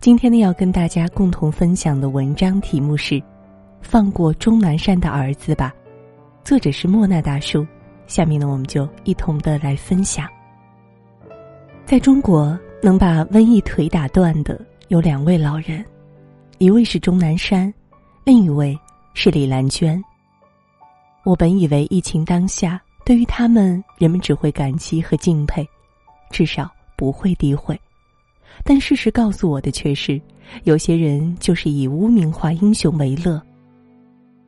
今天呢，要跟大家共同分享的文章题目是《放过钟南山的儿子吧》，作者是莫那大叔。下面呢，我们就一同的来分享。在中国，能把瘟疫腿打断的有两位老人，一位是钟南山，另一位是李兰娟。我本以为疫情当下，对于他们，人们只会感激和敬佩，至少不会诋毁。但事实告诉我的却是，有些人就是以污名化英雄为乐。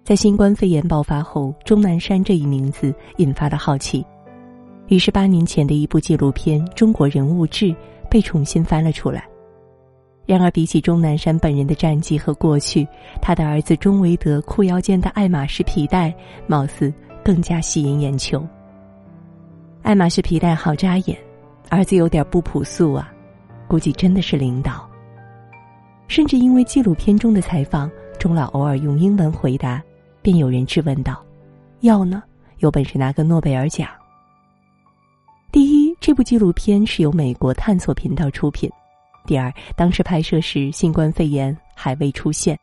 在新冠肺炎爆发后，钟南山这一名字引发了好奇，于是八年前的一部纪录片《中国人物志》被重新翻了出来。然而，比起钟南山本人的战绩和过去，他的儿子钟维德裤腰间的爱马仕皮带，貌似更加吸引眼球。爱马仕皮带好扎眼，儿子有点不朴素啊，估计真的是领导。甚至因为纪录片中的采访，钟老偶尔用英文回答。便有人质问道：“要呢？有本事拿个诺贝尔奖。”第一，这部纪录片是由美国探索频道出品；第二，当时拍摄时新冠肺炎还未出现，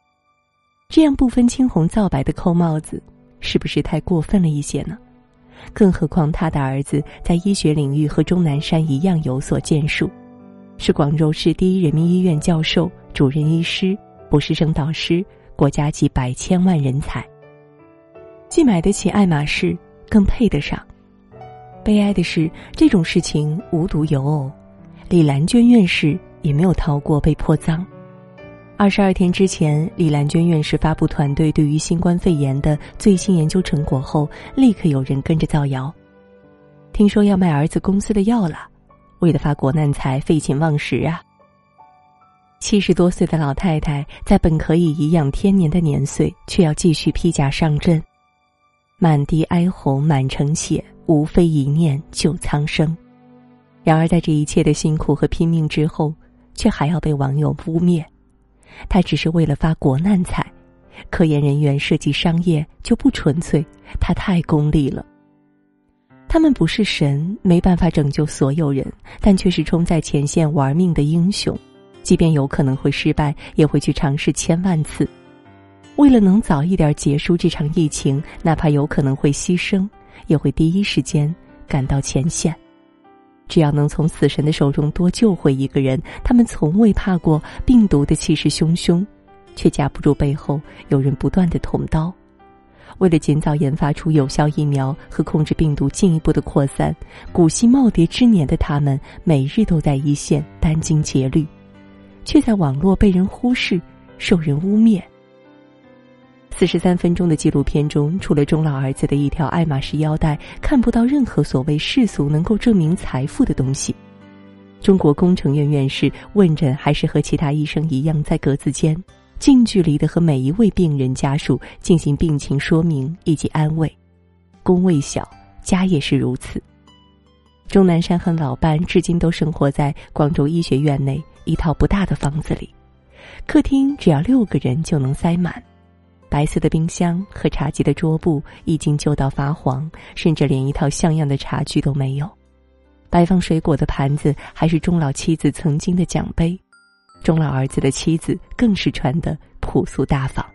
这样不分青红皂白的扣帽子，是不是太过分了一些呢？更何况他的儿子在医学领域和钟南山一样有所建树，是广州市第一人民医院教授、主任医师、博士生导师，国家级百千万人才。既买得起爱马仕，更配得上。悲哀的是，这种事情无独有偶，李兰娟院士也没有逃过被泼脏。二十二天之前，李兰娟院士发布团队对于新冠肺炎的最新研究成果后，立刻有人跟着造谣，听说要卖儿子公司的药了，为了发国难财，废寝忘食啊！七十多岁的老太太，在本可以颐养天年的年岁，却要继续披甲上阵。满地哀鸿，满城血，无非一念救苍生。然而，在这一切的辛苦和拼命之后，却还要被网友污蔑。他只是为了发国难财，科研人员涉及商业就不纯粹。他太功利了。他们不是神，没办法拯救所有人，但却是冲在前线玩命的英雄。即便有可能会失败，也会去尝试千万次。为了能早一点结束这场疫情，哪怕有可能会牺牲，也会第一时间赶到前线。只要能从死神的手中多救回一个人，他们从未怕过病毒的气势汹汹，却架不住背后有人不断的捅刀。为了尽早研发出有效疫苗和控制病毒进一步的扩散，古稀耄耋之年的他们每日都在一线殚精竭虑，却在网络被人忽视，受人污蔑。四十三分钟的纪录片中，除了钟老儿子的一条爱马仕腰带，看不到任何所谓世俗能够证明财富的东西。中国工程院院士问诊还是和其他医生一样，在格子间近距离的和每一位病人家属进行病情说明以及安慰。工位小，家也是如此。钟南山和老伴至今都生活在广州医学院内一套不大的房子里，客厅只要六个人就能塞满。白色的冰箱和茶几的桌布已经旧到发黄，甚至连一套像样的茶具都没有。摆放水果的盘子还是钟老妻子曾经的奖杯，钟老儿子的妻子更是穿的朴素大方。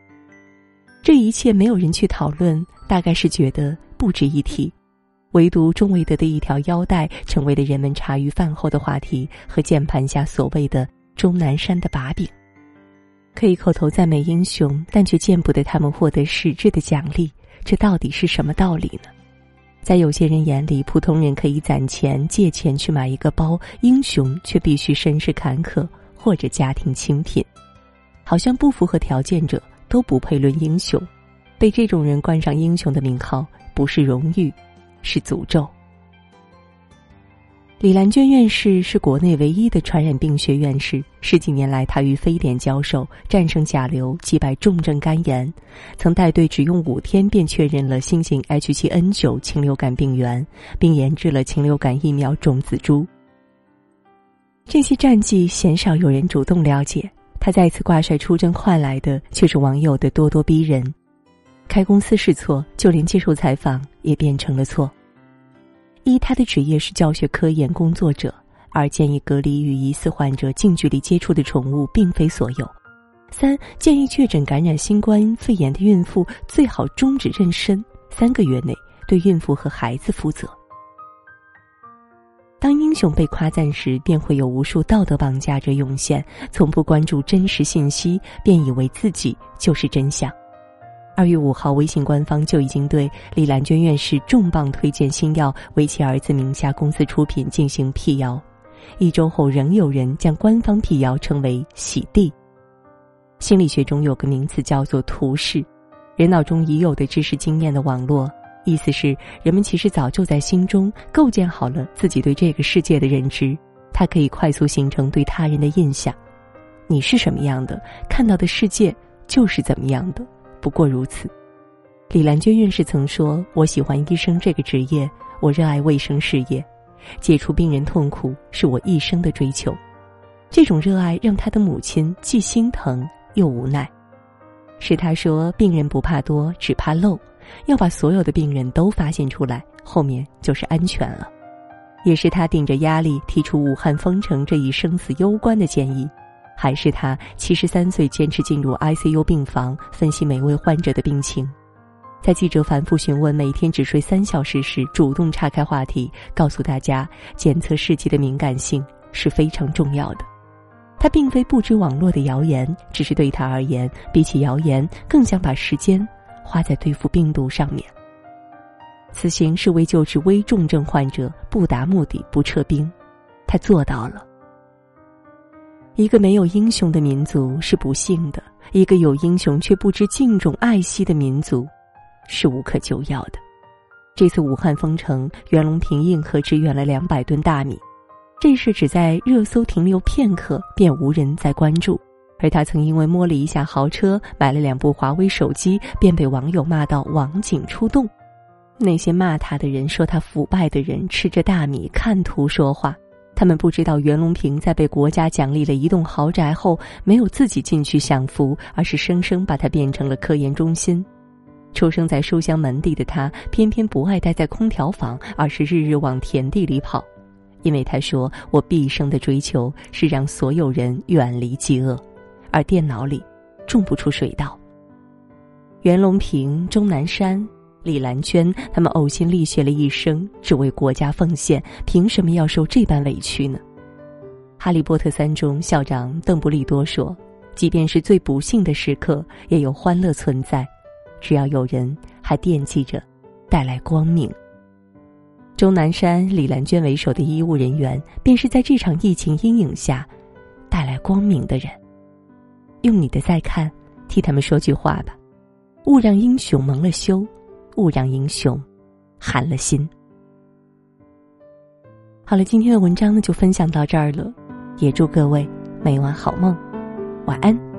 这一切没有人去讨论，大概是觉得不值一提。唯独钟维德的一条腰带，成为了人们茶余饭后的话题和键盘下所谓的钟南山的把柄。可以口头赞美英雄，但却见不得他们获得实质的奖励，这到底是什么道理呢？在有些人眼里，普通人可以攒钱借钱去买一个包，英雄却必须身世坎坷或者家庭清贫，好像不符合条件者都不配论英雄。被这种人冠上英雄的名号，不是荣誉，是诅咒。李兰娟院士是国内唯一的传染病学院士。十几年来，他与非典教授战胜甲流，击败重症肝炎，曾带队只用五天便确认了新型 H7N9 禽流感病原，并研制了禽流感疫苗种子株。这些战绩鲜少有人主动了解，他再次挂帅出征，换来的却是网友的咄咄逼人。开公司是错，就连接受采访也变成了错。一，他的职业是教学科研工作者；二建议隔离与疑似患者近距离接触的宠物并非所有。三建议确诊感染新冠肺炎的孕妇最好终止妊娠，三个月内对孕妇和孩子负责。当英雄被夸赞时，便会有无数道德绑架者涌现，从不关注真实信息，便以为自己就是真相。二月五号，微信官方就已经对李兰娟院士重磅推荐新药为其儿子名下公司出品进行辟谣，一周后仍有人将官方辟谣称为“洗地”。心理学中有个名词叫做“图式”，人脑中已有的知识经验的网络，意思是人们其实早就在心中构建好了自己对这个世界的认知，它可以快速形成对他人的印象。你是什么样的，看到的世界就是怎么样的。不过如此，李兰娟院士曾说：“我喜欢医生这个职业，我热爱卫生事业，解除病人痛苦是我一生的追求。”这种热爱让他的母亲既心疼又无奈。是他说：“病人不怕多，只怕漏，要把所有的病人都发现出来，后面就是安全了。”也是他顶着压力提出武汉封城这一生死攸关的建议。还是他七十三岁坚持进入 ICU 病房分析每位患者的病情，在记者反复询问每天只睡三小时时，主动岔开话题，告诉大家检测试剂的敏感性是非常重要的。他并非不知网络的谣言，只是对他而言，比起谣言，更想把时间花在对付病毒上面。此行是为救治危重症患者，不达目的不撤兵，他做到了。一个没有英雄的民族是不幸的，一个有英雄却不知敬重爱惜的民族，是无可救药的。这次武汉封城，袁隆平硬核支援了两百吨大米，这事只在热搜停留片刻，便无人再关注。而他曾因为摸了一下豪车，买了两部华为手机，便被网友骂到网警出动。那些骂他的人说他腐败的人，吃着大米看图说话。他们不知道袁隆平在被国家奖励了一栋豪宅后，没有自己进去享福，而是生生把它变成了科研中心。出生在书香门第的他，偏偏不爱待在空调房，而是日日往田地里跑，因为他说：“我毕生的追求是让所有人远离饥饿，而电脑里种不出水稻。”袁隆平、钟南山。李兰娟他们呕心沥血了一生，只为国家奉献，凭什么要受这般委屈呢？《哈利波特三》中，校长邓布利多说：“即便是最不幸的时刻，也有欢乐存在，只要有人还惦记着，带来光明。”钟南山、李兰娟为首的医务人员，便是在这场疫情阴影下，带来光明的人。用你的再看，替他们说句话吧：勿让英雄蒙了羞。勿让英雄寒了心。好了，今天的文章呢就分享到这儿了，也祝各位每晚好梦，晚安。